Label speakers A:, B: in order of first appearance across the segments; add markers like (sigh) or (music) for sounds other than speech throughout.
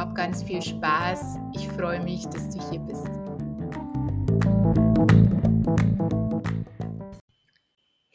A: Hab ganz viel Spaß. Ich freue mich, dass du hier bist.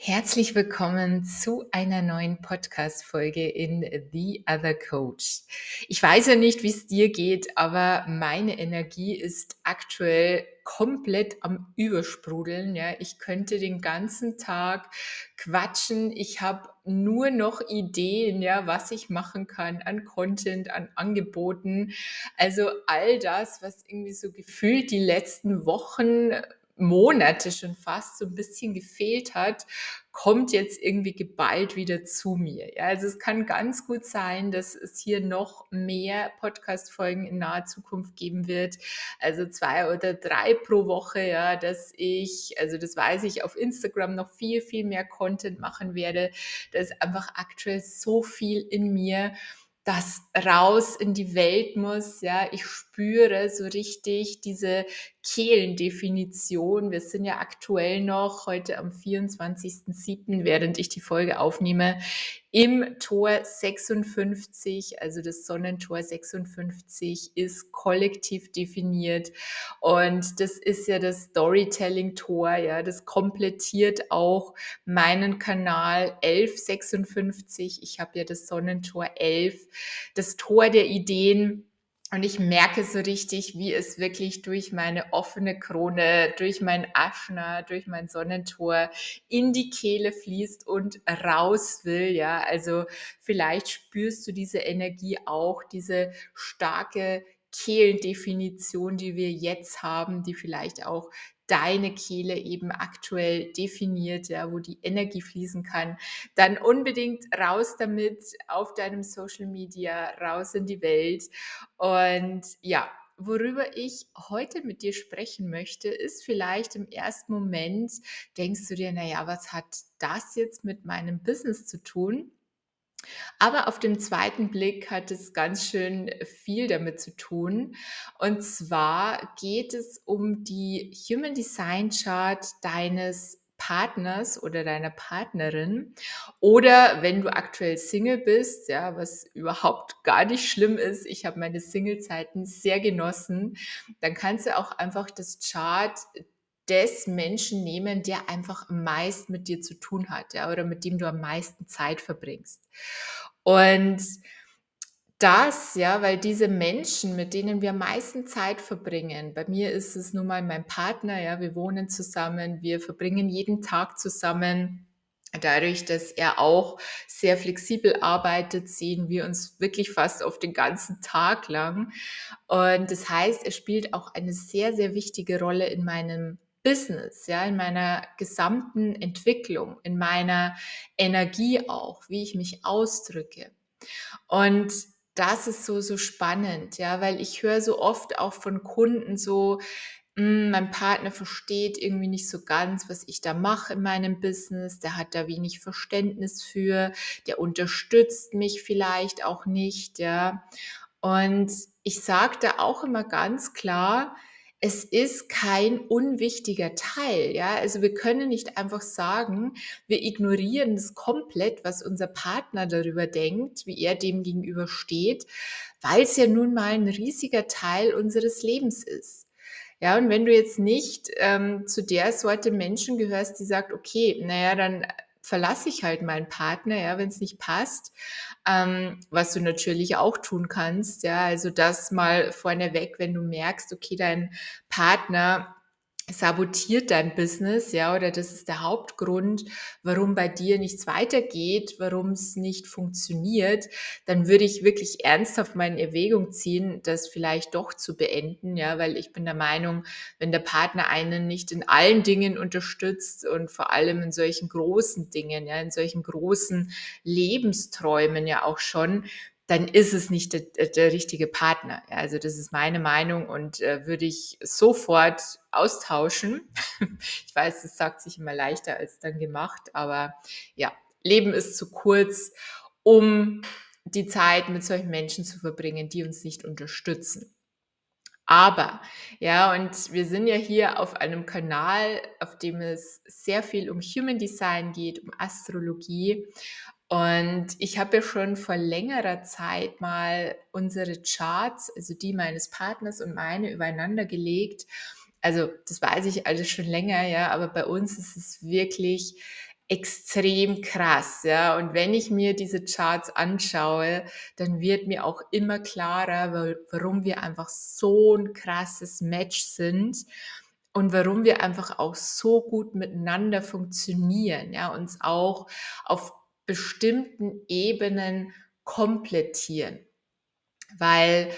A: Herzlich willkommen zu einer neuen Podcast-Folge in The Other Coach. Ich weiß ja nicht, wie es dir geht, aber meine Energie ist aktuell komplett am Übersprudeln. Ja, ich könnte den ganzen Tag quatschen. Ich habe nur noch Ideen, ja, was ich machen kann an Content, an Angeboten. Also all das, was irgendwie so gefühlt die letzten Wochen Monate schon fast so ein bisschen gefehlt hat, kommt jetzt irgendwie geballt wieder zu mir. Ja, also es kann ganz gut sein, dass es hier noch mehr Podcast-Folgen in naher Zukunft geben wird. Also zwei oder drei pro Woche, ja, dass ich, also das weiß ich, auf Instagram noch viel, viel mehr Content machen werde. Da ist einfach aktuell so viel in mir das raus in die Welt muss. Ja, ich spüre so richtig diese Kehlendefinition. Wir sind ja aktuell noch heute am 24.07., während ich die Folge aufnehme, im Tor 56, also das Sonnentor 56 ist kollektiv definiert und das ist ja das Storytelling-Tor, ja, das komplettiert auch meinen Kanal 1156. Ich habe ja das Sonnentor 11, das Tor der Ideen und ich merke so richtig, wie es wirklich durch meine offene Krone, durch mein Aschner, durch mein Sonnentor in die Kehle fließt und raus will. Ja, also vielleicht spürst du diese Energie auch, diese starke Kehlendefinition, die wir jetzt haben, die vielleicht auch deine Kehle eben aktuell definiert, ja, wo die Energie fließen kann, dann unbedingt raus damit auf deinem Social Media, raus in die Welt. Und ja, worüber ich heute mit dir sprechen möchte, ist vielleicht im ersten Moment, denkst du dir, naja, was hat das jetzt mit meinem Business zu tun? Aber auf dem zweiten Blick hat es ganz schön viel damit zu tun. Und zwar geht es um die Human Design Chart deines Partners oder deiner Partnerin oder wenn du aktuell Single bist, ja, was überhaupt gar nicht schlimm ist. Ich habe meine Single-Zeiten sehr genossen. Dann kannst du auch einfach das Chart des Menschen nehmen, der einfach am meisten mit dir zu tun hat, ja, oder mit dem du am meisten Zeit verbringst. Und das, ja, weil diese Menschen, mit denen wir am meisten Zeit verbringen, bei mir ist es nun mal mein Partner, ja, wir wohnen zusammen, wir verbringen jeden Tag zusammen. Dadurch, dass er auch sehr flexibel arbeitet, sehen wir uns wirklich fast auf den ganzen Tag lang. Und das heißt, er spielt auch eine sehr, sehr wichtige Rolle in meinem Business, ja, in meiner gesamten Entwicklung, in meiner Energie auch, wie ich mich ausdrücke. Und das ist so, so spannend, ja, weil ich höre so oft auch von Kunden so, hm, mein Partner versteht irgendwie nicht so ganz, was ich da mache in meinem Business, der hat da wenig Verständnis für, der unterstützt mich vielleicht auch nicht, ja. Und ich sage da auch immer ganz klar, es ist kein unwichtiger Teil, ja. Also wir können nicht einfach sagen, wir ignorieren das komplett, was unser Partner darüber denkt, wie er dem gegenüber steht, weil es ja nun mal ein riesiger Teil unseres Lebens ist. Ja, und wenn du jetzt nicht ähm, zu der Sorte Menschen gehörst, die sagt, okay, naja, dann verlasse ich halt meinen Partner, ja, wenn es nicht passt. Ähm, was du natürlich auch tun kannst, ja, also das mal vorneweg, wenn du merkst, okay, dein Partner sabotiert dein Business, ja, oder das ist der Hauptgrund, warum bei dir nichts weitergeht, warum es nicht funktioniert, dann würde ich wirklich ernsthaft meine Erwägung ziehen, das vielleicht doch zu beenden, ja, weil ich bin der Meinung, wenn der Partner einen nicht in allen Dingen unterstützt und vor allem in solchen großen Dingen, ja, in solchen großen Lebensträumen ja auch schon, dann ist es nicht der, der richtige Partner. Ja, also das ist meine Meinung und äh, würde ich sofort austauschen. (laughs) ich weiß, das sagt sich immer leichter als dann gemacht, aber ja, Leben ist zu kurz, um die Zeit mit solchen Menschen zu verbringen, die uns nicht unterstützen. Aber, ja, und wir sind ja hier auf einem Kanal, auf dem es sehr viel um Human Design geht, um Astrologie. Und ich habe ja schon vor längerer Zeit mal unsere Charts, also die meines Partners und meine, übereinander gelegt. Also das weiß ich alles schon länger, ja, aber bei uns ist es wirklich extrem krass, ja. Und wenn ich mir diese Charts anschaue, dann wird mir auch immer klarer, warum wir einfach so ein krasses Match sind und warum wir einfach auch so gut miteinander funktionieren, ja, uns auch auf bestimmten Ebenen komplettieren. Weil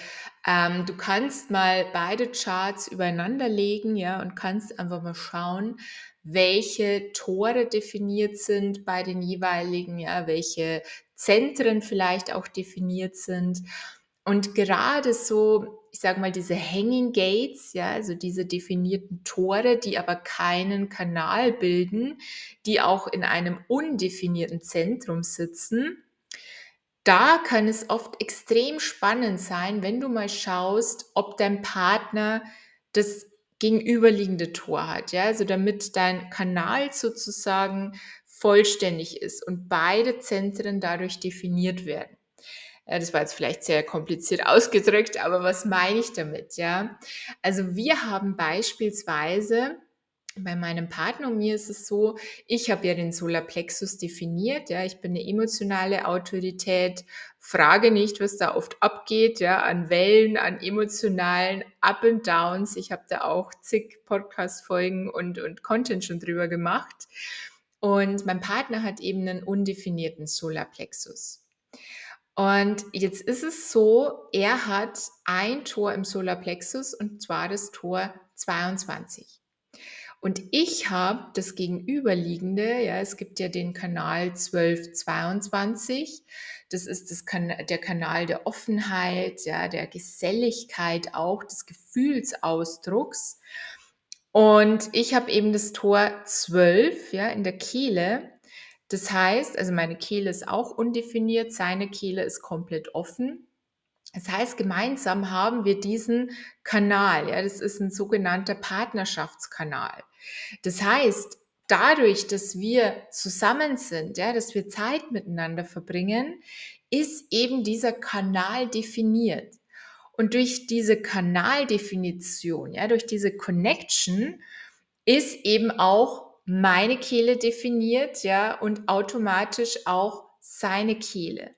A: ähm, du kannst mal beide Charts übereinander legen, ja, und kannst einfach mal schauen, welche Tore definiert sind bei den jeweiligen, ja, welche Zentren vielleicht auch definiert sind. Und gerade so, ich sage mal, diese Hanging Gates, ja, also diese definierten Tore, die aber keinen Kanal bilden, die auch in einem undefinierten Zentrum sitzen, da kann es oft extrem spannend sein, wenn du mal schaust, ob dein Partner das gegenüberliegende Tor hat, ja, also damit dein Kanal sozusagen vollständig ist und beide Zentren dadurch definiert werden. Ja, das war jetzt vielleicht sehr kompliziert ausgedrückt, aber was meine ich damit? Ja, also wir haben beispielsweise bei meinem Partner und mir ist es so, ich habe ja den Solarplexus definiert, ja, ich bin eine emotionale Autorität, frage nicht, was da oft abgeht, ja, an Wellen, an emotionalen Up and Downs. Ich habe da auch zig Podcast-Folgen und, und Content schon drüber gemacht. Und mein Partner hat eben einen undefinierten Solarplexus. Und jetzt ist es so, er hat ein Tor im Solarplexus und zwar das Tor 22. Und ich habe das gegenüberliegende, ja, es gibt ja den Kanal 1222. Das ist das kan der Kanal der Offenheit, ja, der Geselligkeit auch, des Gefühlsausdrucks. Und ich habe eben das Tor 12, ja, in der Kehle. Das heißt, also meine Kehle ist auch undefiniert, seine Kehle ist komplett offen. Das heißt, gemeinsam haben wir diesen Kanal, ja, das ist ein sogenannter Partnerschaftskanal. Das heißt, dadurch, dass wir zusammen sind, ja, dass wir Zeit miteinander verbringen, ist eben dieser Kanal definiert. Und durch diese Kanaldefinition, ja, durch diese Connection ist eben auch meine Kehle definiert, ja, und automatisch auch seine Kehle.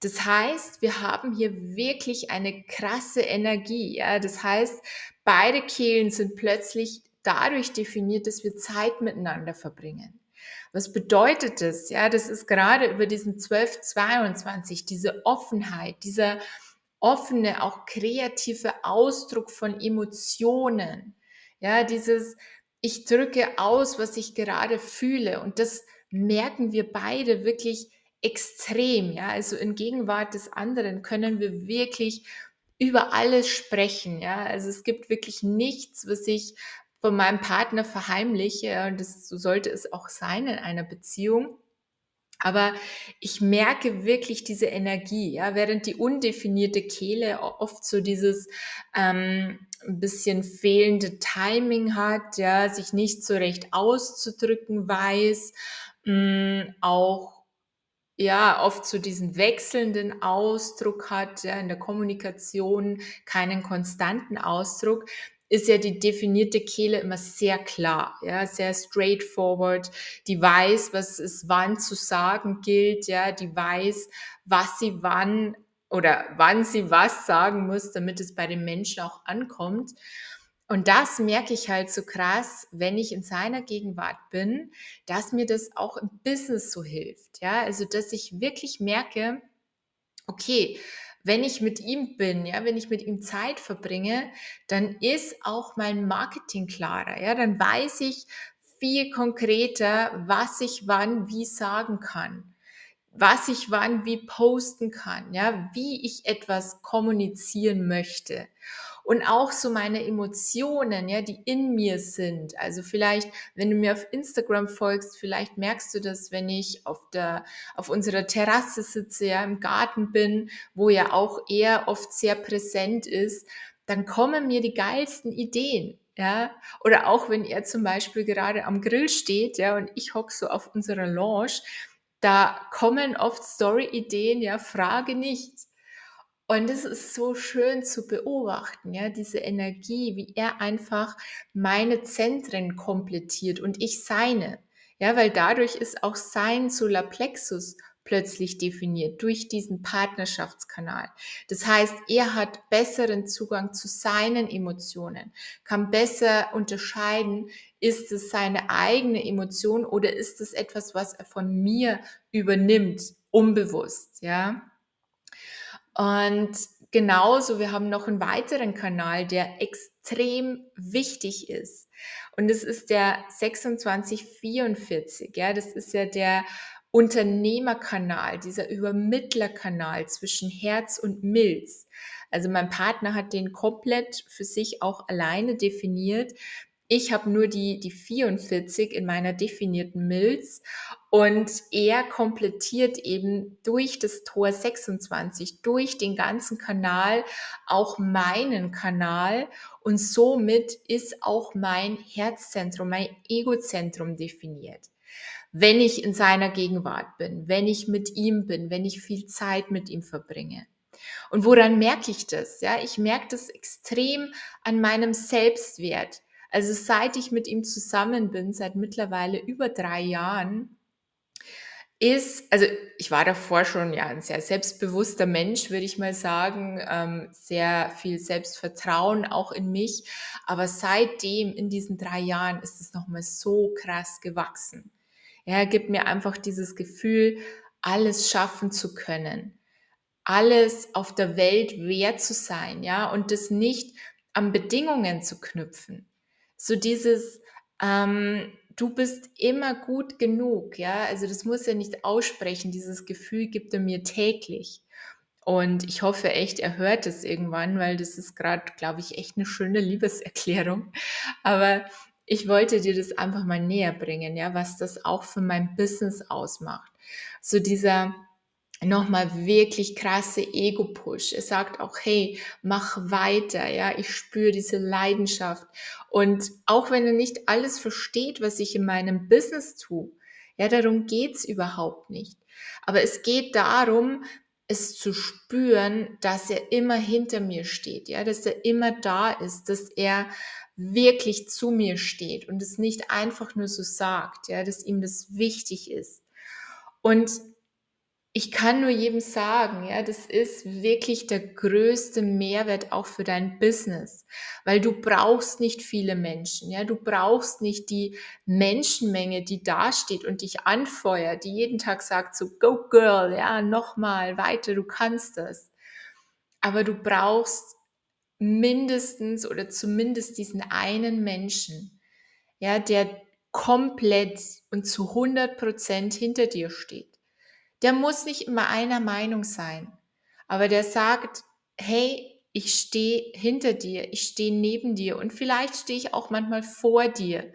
A: Das heißt, wir haben hier wirklich eine krasse Energie, ja. Das heißt, beide Kehlen sind plötzlich dadurch definiert, dass wir Zeit miteinander verbringen. Was bedeutet das? Ja, das ist gerade über diesen 1222, diese Offenheit, dieser offene, auch kreative Ausdruck von Emotionen. Ja, dieses, ich drücke aus, was ich gerade fühle. Und das merken wir beide wirklich extrem. Ja, also in Gegenwart des anderen können wir wirklich über alles sprechen. Ja, also es gibt wirklich nichts, was ich von meinem Partner verheimliche. Und das so sollte es auch sein in einer Beziehung. Aber ich merke wirklich diese Energie, ja, während die undefinierte Kehle oft so dieses ähm, bisschen fehlende Timing hat, ja, sich nicht so recht auszudrücken weiß, mh, mm, auch ja oft so diesen wechselnden Ausdruck hat, ja, in der Kommunikation keinen konstanten Ausdruck, ist ja die definierte Kehle immer sehr klar, ja, sehr straightforward. Die weiß, was es wann zu sagen gilt, ja, die weiß, was sie wann oder wann sie was sagen muss, damit es bei den Menschen auch ankommt. Und das merke ich halt so krass, wenn ich in seiner Gegenwart bin, dass mir das auch im Business so hilft. Ja, also dass ich wirklich merke, okay, wenn ich mit ihm bin, ja, wenn ich mit ihm Zeit verbringe, dann ist auch mein Marketing klarer. Ja, dann weiß ich viel konkreter, was ich wann wie sagen kann was ich wann wie posten kann, ja, wie ich etwas kommunizieren möchte und auch so meine Emotionen, ja, die in mir sind. Also vielleicht, wenn du mir auf Instagram folgst, vielleicht merkst du das, wenn ich auf der, auf unserer Terrasse sitze, ja, im Garten bin, wo ja auch er oft sehr präsent ist, dann kommen mir die geilsten Ideen. Ja, oder auch wenn er zum Beispiel gerade am Grill steht, ja, und ich hocke so auf unserer Lounge, da kommen oft Story-Ideen, ja, frage nicht. Und es ist so schön zu beobachten, ja, diese Energie, wie er einfach meine Zentren komplettiert und ich seine. Ja, weil dadurch ist auch sein Solarplexus plötzlich definiert durch diesen Partnerschaftskanal. Das heißt, er hat besseren Zugang zu seinen Emotionen, kann besser unterscheiden, ist es seine eigene Emotion oder ist es etwas, was er von mir übernimmt, unbewusst, ja? Und genauso, wir haben noch einen weiteren Kanal, der extrem wichtig ist. Und das ist der 2644. Ja, das ist ja der Unternehmerkanal, dieser Übermittlerkanal zwischen Herz und Milz. Also mein Partner hat den komplett für sich auch alleine definiert. Ich habe nur die, die 44 in meiner definierten Milz und er komplettiert eben durch das Tor 26, durch den ganzen Kanal auch meinen Kanal und somit ist auch mein Herzzentrum, mein Egozentrum definiert. Wenn ich in seiner Gegenwart bin, wenn ich mit ihm bin, wenn ich viel Zeit mit ihm verbringe. Und woran merke ich das? Ja, ich merke das extrem an meinem Selbstwert. Also seit ich mit ihm zusammen bin, seit mittlerweile über drei Jahren, ist, also ich war davor schon ja ein sehr selbstbewusster Mensch, würde ich mal sagen, ähm, sehr viel Selbstvertrauen auch in mich. Aber seitdem in diesen drei Jahren ist es nochmal so krass gewachsen. Er gibt mir einfach dieses Gefühl, alles schaffen zu können, alles auf der Welt wert zu sein, ja, und das nicht an Bedingungen zu knüpfen. So dieses, ähm, du bist immer gut genug, ja, also das muss er nicht aussprechen, dieses Gefühl gibt er mir täglich. Und ich hoffe echt, er hört es irgendwann, weil das ist gerade, glaube ich, echt eine schöne Liebeserklärung. Aber ich wollte dir das einfach mal näher bringen, ja, was das auch für mein Business ausmacht. So dieser, nochmal wirklich krasse Ego-Push. Er sagt auch, hey, mach weiter, ja, ich spüre diese Leidenschaft. Und auch wenn er nicht alles versteht, was ich in meinem Business tue, ja, darum geht's überhaupt nicht. Aber es geht darum, es zu spüren, dass er immer hinter mir steht, ja, dass er immer da ist, dass er wirklich zu mir steht und es nicht einfach nur so sagt, ja, dass ihm das wichtig ist. Und ich kann nur jedem sagen, ja, das ist wirklich der größte Mehrwert auch für dein Business, weil du brauchst nicht viele Menschen, ja, du brauchst nicht die Menschenmenge, die da steht und dich anfeuert, die jeden Tag sagt so, go girl, ja, nochmal weiter, du kannst das. Aber du brauchst mindestens oder zumindest diesen einen Menschen, ja, der komplett und zu 100 Prozent hinter dir steht der muss nicht immer einer Meinung sein, aber der sagt, hey, ich stehe hinter dir, ich stehe neben dir und vielleicht stehe ich auch manchmal vor dir,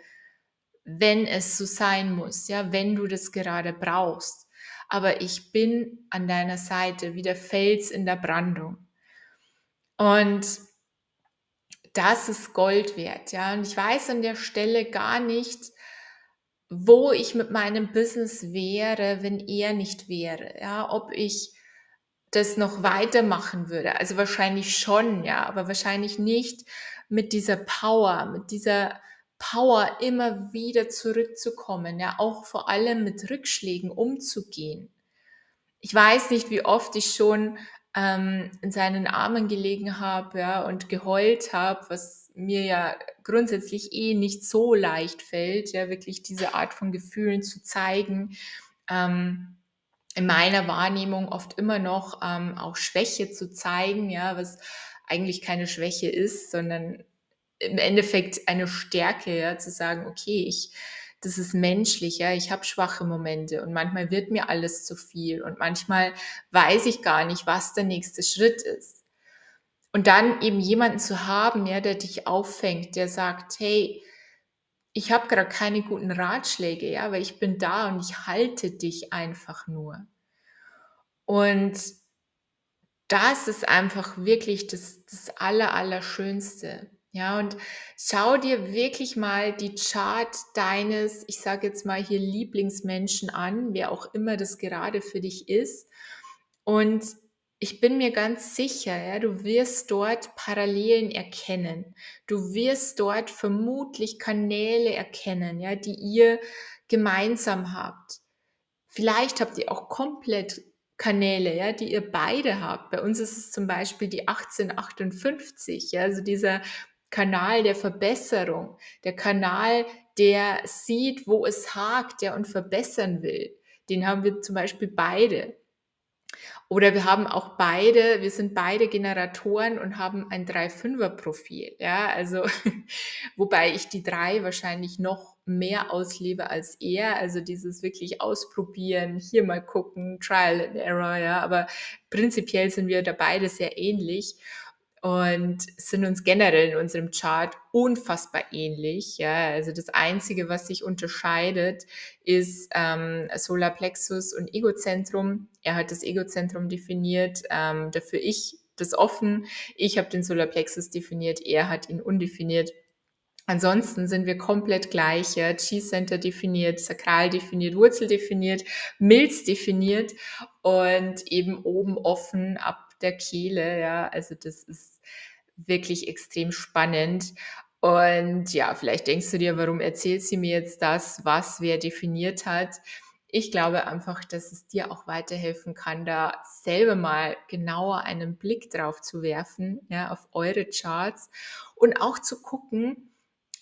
A: wenn es so sein muss, ja, wenn du das gerade brauchst. Aber ich bin an deiner Seite wie der Fels in der Brandung. Und das ist Gold wert, ja. Und ich weiß an der Stelle gar nicht, wo ich mit meinem Business wäre, wenn er nicht wäre. Ja, ob ich das noch weitermachen würde. Also wahrscheinlich schon, ja, aber wahrscheinlich nicht mit dieser Power, mit dieser Power immer wieder zurückzukommen, ja, auch vor allem mit Rückschlägen umzugehen. Ich weiß nicht, wie oft ich schon ähm, in seinen Armen gelegen habe, ja, und geheult habe, was mir ja grundsätzlich eh nicht so leicht fällt, ja, wirklich diese Art von Gefühlen zu zeigen. Ähm, in meiner Wahrnehmung oft immer noch ähm, auch Schwäche zu zeigen, ja, was eigentlich keine Schwäche ist, sondern im Endeffekt eine Stärke, ja, zu sagen, okay, ich, das ist menschlich, ja, ich habe schwache Momente und manchmal wird mir alles zu viel und manchmal weiß ich gar nicht, was der nächste Schritt ist. Und dann eben jemanden zu haben, ja, der dich auffängt, der sagt, hey, ich habe gerade keine guten Ratschläge, ja, weil ich bin da und ich halte dich einfach nur. Und das ist einfach wirklich das, das Aller, Allerschönste. Ja, und schau dir wirklich mal die Chart deines, ich sage jetzt mal hier Lieblingsmenschen an, wer auch immer das gerade für dich ist. Und ich bin mir ganz sicher, ja, du wirst dort Parallelen erkennen. Du wirst dort vermutlich Kanäle erkennen, ja, die ihr gemeinsam habt. Vielleicht habt ihr auch komplett Kanäle, ja, die ihr beide habt. Bei uns ist es zum Beispiel die 1858, ja, also dieser Kanal der Verbesserung, der Kanal, der sieht, wo es hakt, ja, und verbessern will. Den haben wir zum Beispiel beide. Oder wir haben auch beide, wir sind beide Generatoren und haben ein 3-5er-Profil. Ja, also, (laughs) wobei ich die drei wahrscheinlich noch mehr auslebe als er. Also dieses wirklich ausprobieren, hier mal gucken, Trial and Error, ja. Aber prinzipiell sind wir da beide sehr ähnlich und sind uns generell in unserem Chart unfassbar ähnlich. Ja, also das Einzige, was sich unterscheidet, ist ähm, Solarplexus und Egozentrum. Er hat das Egozentrum definiert, ähm, dafür ich das offen. Ich habe den Solarplexus definiert, er hat ihn undefiniert. Ansonsten sind wir komplett gleich. Ja? Chi-Center definiert, Sakral definiert, Wurzel definiert, Milz definiert und eben oben offen ab der Kehle. Ja, also das ist wirklich extrem spannend. Und ja, vielleicht denkst du dir, warum erzählt sie mir jetzt das, was wer definiert hat? Ich glaube einfach, dass es dir auch weiterhelfen kann, da selber mal genauer einen Blick drauf zu werfen, ja, auf eure Charts und auch zu gucken,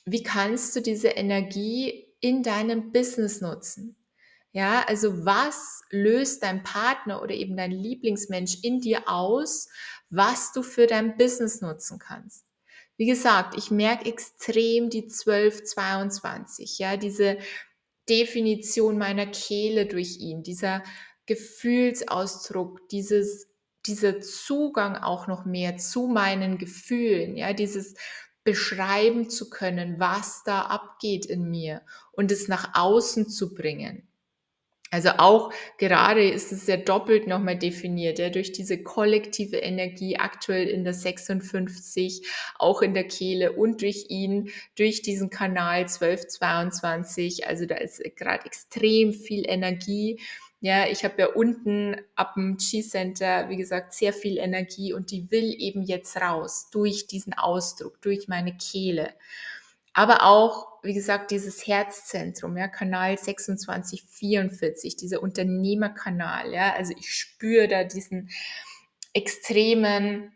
A: wie kannst du diese Energie in deinem Business nutzen? Ja, also was löst dein Partner oder eben dein Lieblingsmensch in dir aus, was du für dein Business nutzen kannst? Wie gesagt, ich merke extrem die 1222, ja, diese Definition meiner Kehle durch ihn, dieser Gefühlsausdruck, dieses, dieser Zugang auch noch mehr zu meinen Gefühlen, ja, dieses beschreiben zu können, was da abgeht in mir und es nach außen zu bringen. Also auch gerade ist es ja doppelt nochmal definiert, ja, durch diese kollektive Energie aktuell in der 56, auch in der Kehle und durch ihn, durch diesen Kanal 1222. Also da ist gerade extrem viel Energie. Ja, ich habe ja unten ab dem Chi-Center, wie gesagt, sehr viel Energie und die will eben jetzt raus durch diesen Ausdruck, durch meine Kehle aber auch, wie gesagt, dieses Herzzentrum, ja, Kanal 2644, dieser Unternehmerkanal, ja, also ich spüre da diesen extremen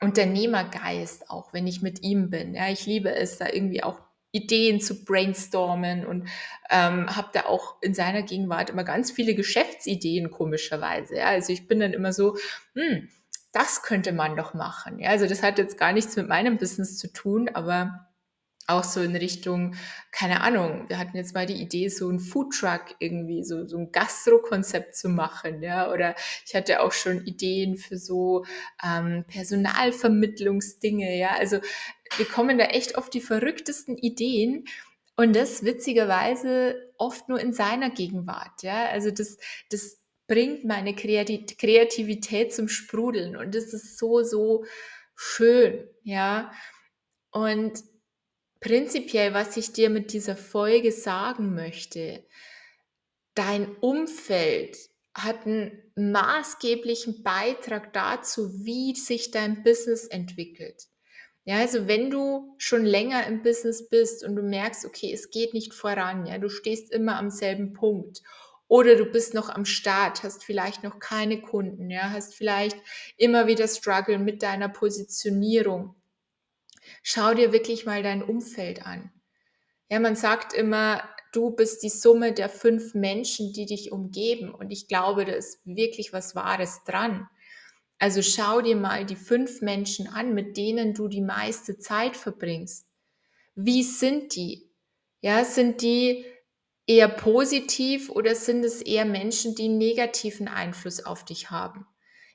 A: Unternehmergeist auch, wenn ich mit ihm bin. Ja, ich liebe es, da irgendwie auch Ideen zu brainstormen und ähm, habe da auch in seiner Gegenwart immer ganz viele Geschäftsideen, komischerweise. Ja, also ich bin dann immer so, hm, das könnte man doch machen. Ja, also das hat jetzt gar nichts mit meinem Business zu tun, aber auch so in Richtung, keine Ahnung, wir hatten jetzt mal die Idee, so ein Foodtruck irgendwie, so, so ein Gastro-Konzept zu machen, ja, oder ich hatte auch schon Ideen für so ähm, Personalvermittlungsdinge, ja, also wir kommen da echt auf die verrücktesten Ideen und das witzigerweise oft nur in seiner Gegenwart, ja, also das, das bringt meine Kreativität zum Sprudeln und das ist so, so schön, ja, und prinzipiell, was ich dir mit dieser Folge sagen möchte, dein Umfeld hat einen maßgeblichen Beitrag dazu, wie sich dein Business entwickelt. Ja, also wenn du schon länger im Business bist und du merkst, okay, es geht nicht voran, ja, du stehst immer am selben Punkt oder du bist noch am Start, hast vielleicht noch keine Kunden, ja, hast vielleicht immer wieder Struggle mit deiner Positionierung. Schau dir wirklich mal dein Umfeld an. Ja, man sagt immer, du bist die Summe der fünf Menschen, die dich umgeben. Und ich glaube, da ist wirklich was Wahres dran. Also schau dir mal die fünf Menschen an, mit denen du die meiste Zeit verbringst. Wie sind die? Ja, sind die eher positiv oder sind es eher Menschen, die negativen Einfluss auf dich haben?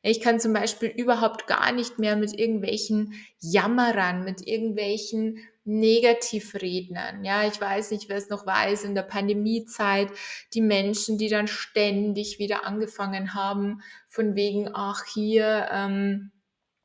A: Ich kann zum Beispiel überhaupt gar nicht mehr mit irgendwelchen Jammerern, mit irgendwelchen Negativrednern. Ja, ich weiß nicht, wer es noch weiß, in der Pandemiezeit, die Menschen, die dann ständig wieder angefangen haben, von wegen, ach, hier, ähm,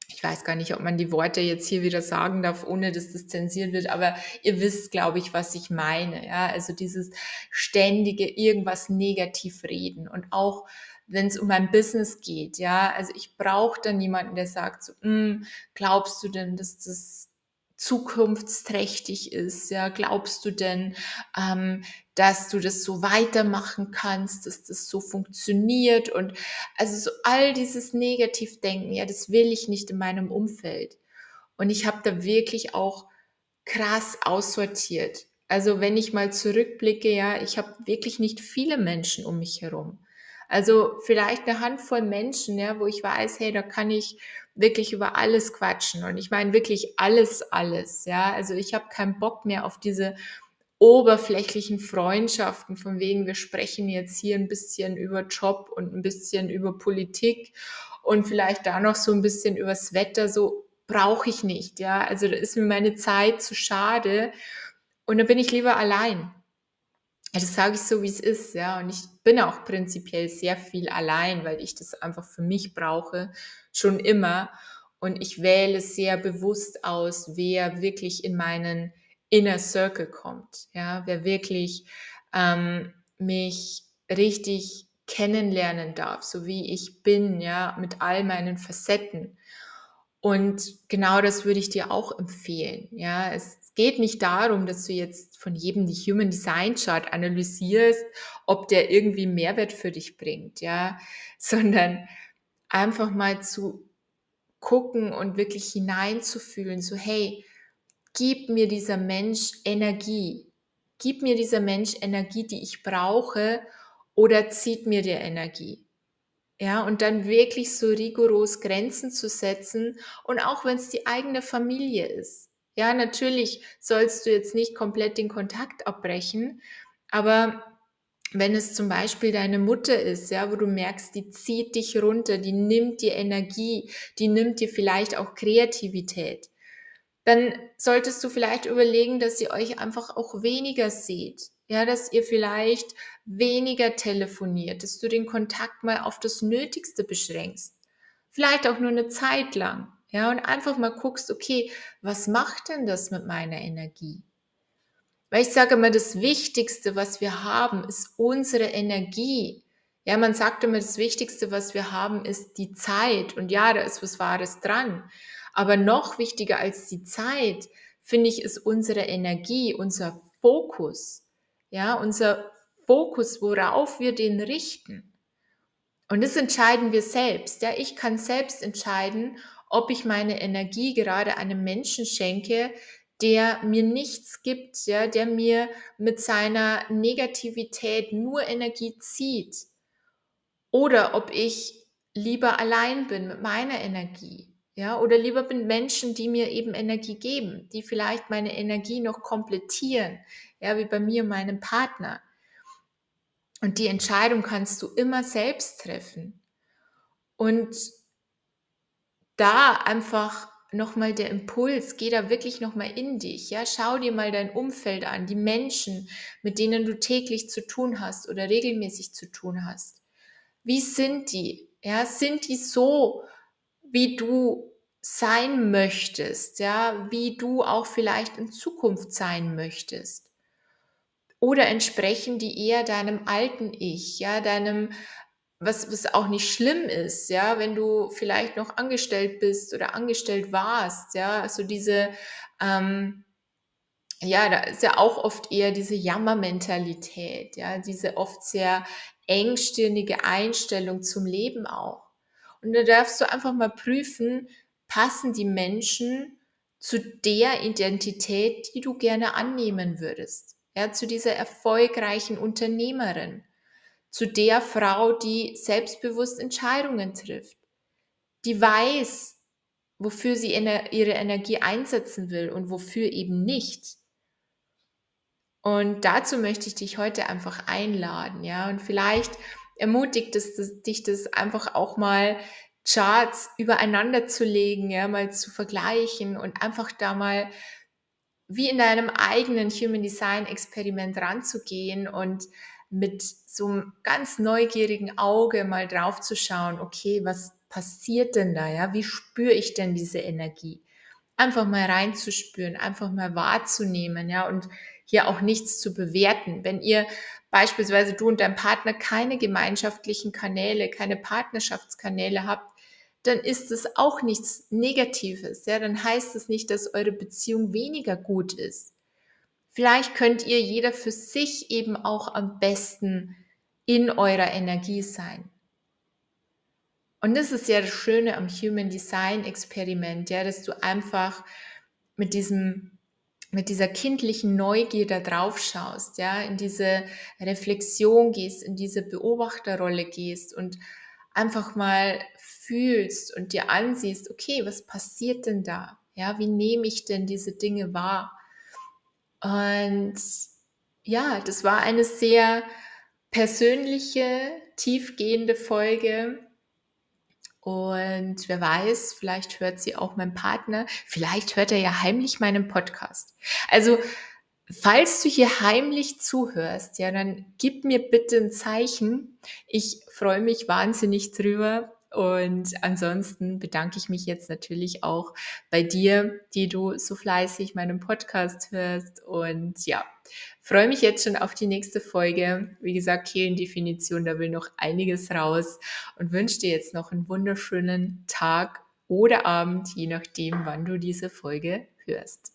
A: ich weiß gar nicht, ob man die Worte jetzt hier wieder sagen darf, ohne dass das zensiert wird, aber ihr wisst, glaube ich, was ich meine. Ja, also dieses ständige irgendwas negativ reden und auch wenn es um mein Business geht, ja, also ich brauche dann jemanden, der sagt so, mm, glaubst du denn, dass das zukunftsträchtig ist? Ja, glaubst du denn, ähm, dass du das so weitermachen kannst, dass das so funktioniert? Und also so all dieses Negativdenken, ja, das will ich nicht in meinem Umfeld. Und ich habe da wirklich auch krass aussortiert. Also wenn ich mal zurückblicke, ja, ich habe wirklich nicht viele Menschen um mich herum. Also vielleicht eine Handvoll Menschen, ja, wo ich weiß, hey, da kann ich wirklich über alles quatschen. Und ich meine wirklich alles, alles. Ja, also ich habe keinen Bock mehr auf diese oberflächlichen Freundschaften, von wegen wir sprechen jetzt hier ein bisschen über Job und ein bisschen über Politik und vielleicht da noch so ein bisschen übers Wetter. So brauche ich nicht. Ja, also da ist mir meine Zeit zu schade. Und da bin ich lieber allein. Ja, das sage ich so, wie es ist, ja. Und ich bin auch prinzipiell sehr viel allein, weil ich das einfach für mich brauche, schon immer. Und ich wähle sehr bewusst aus, wer wirklich in meinen Inner Circle kommt, ja, wer wirklich ähm, mich richtig kennenlernen darf, so wie ich bin, ja, mit all meinen Facetten. Und genau das würde ich dir auch empfehlen. Ja, es geht nicht darum, dass du jetzt von jedem die Human Design Chart analysierst, ob der irgendwie Mehrwert für dich bringt, ja, (laughs) sondern einfach mal zu gucken und wirklich hineinzufühlen, so hey, gib mir dieser Mensch Energie, gib mir dieser Mensch Energie, die ich brauche, oder zieht mir der Energie. Ja, und dann wirklich so rigoros Grenzen zu setzen und auch wenn es die eigene Familie ist. Ja, natürlich sollst du jetzt nicht komplett den Kontakt abbrechen, aber wenn es zum Beispiel deine Mutter ist, ja, wo du merkst, die zieht dich runter, die nimmt dir Energie, die nimmt dir vielleicht auch Kreativität, dann solltest du vielleicht überlegen, dass ihr euch einfach auch weniger seht. Ja, dass ihr vielleicht weniger telefoniert, dass du den Kontakt mal auf das Nötigste beschränkst. Vielleicht auch nur eine Zeit lang. Ja, und einfach mal guckst, okay, was macht denn das mit meiner Energie? Weil ich sage immer, das Wichtigste, was wir haben, ist unsere Energie. Ja, man sagt immer, das Wichtigste, was wir haben, ist die Zeit. Und ja, da ist was Wahres dran. Aber noch wichtiger als die Zeit, finde ich, ist unsere Energie, unser Fokus. Ja, unser Fokus, worauf wir den richten. Und das entscheiden wir selbst. Ja, ich kann selbst entscheiden, ob ich meine Energie gerade einem Menschen schenke, der mir nichts gibt, ja, der mir mit seiner Negativität nur Energie zieht. Oder ob ich lieber allein bin mit meiner Energie. Ja, oder lieber bin Menschen, die mir eben Energie geben, die vielleicht meine Energie noch komplettieren, ja, wie bei mir und meinem Partner. Und die Entscheidung kannst du immer selbst treffen. Und da einfach nochmal der Impuls, geh da wirklich nochmal in dich, ja, schau dir mal dein Umfeld an, die Menschen, mit denen du täglich zu tun hast oder regelmäßig zu tun hast. Wie sind die? Ja, sind die so, wie du sein möchtest, ja, wie du auch vielleicht in Zukunft sein möchtest? Oder entsprechen die eher deinem alten Ich, ja, deinem was, was auch nicht schlimm ist, ja, wenn du vielleicht noch angestellt bist oder angestellt warst, ja, also diese, ähm, ja, da ist ja auch oft eher diese Jammermentalität, ja, diese oft sehr engstirnige Einstellung zum Leben auch. Und da darfst du einfach mal prüfen, passen die Menschen zu der Identität, die du gerne annehmen würdest, ja, zu dieser erfolgreichen Unternehmerin zu der Frau, die selbstbewusst Entscheidungen trifft, die weiß, wofür sie ihre Energie einsetzen will und wofür eben nicht. Und dazu möchte ich dich heute einfach einladen, ja, und vielleicht ermutigt es dich das einfach auch mal Charts übereinander zu legen, ja, mal zu vergleichen und einfach da mal wie in deinem eigenen Human Design Experiment ranzugehen und mit so einem ganz neugierigen Auge mal drauf zu schauen, okay, was passiert denn da, ja? Wie spüre ich denn diese Energie? Einfach mal reinzuspüren, einfach mal wahrzunehmen, ja, und hier auch nichts zu bewerten. Wenn ihr beispielsweise du und dein Partner keine gemeinschaftlichen Kanäle, keine Partnerschaftskanäle habt, dann ist es auch nichts Negatives. Ja, dann heißt es nicht, dass eure Beziehung weniger gut ist. Vielleicht könnt ihr jeder für sich eben auch am besten in eurer Energie sein. Und das ist ja das Schöne am Human Design Experiment, ja, dass du einfach mit diesem mit dieser kindlichen Neugier da drauf schaust, ja, in diese Reflexion gehst, in diese Beobachterrolle gehst und einfach mal fühlst und dir ansiehst, okay, was passiert denn da? Ja, wie nehme ich denn diese Dinge wahr? Und ja, das war eine sehr persönliche, tiefgehende Folge. Und wer weiß, vielleicht hört sie auch mein Partner, vielleicht hört er ja heimlich meinen Podcast. Also, falls du hier heimlich zuhörst, ja, dann gib mir bitte ein Zeichen. Ich freue mich wahnsinnig drüber. Und ansonsten bedanke ich mich jetzt natürlich auch bei dir, die du so fleißig meinen Podcast hörst. Und ja, freue mich jetzt schon auf die nächste Folge. Wie gesagt, hier in Definition, da will noch einiges raus und wünsche dir jetzt noch einen wunderschönen Tag oder Abend, je nachdem, wann du diese Folge hörst.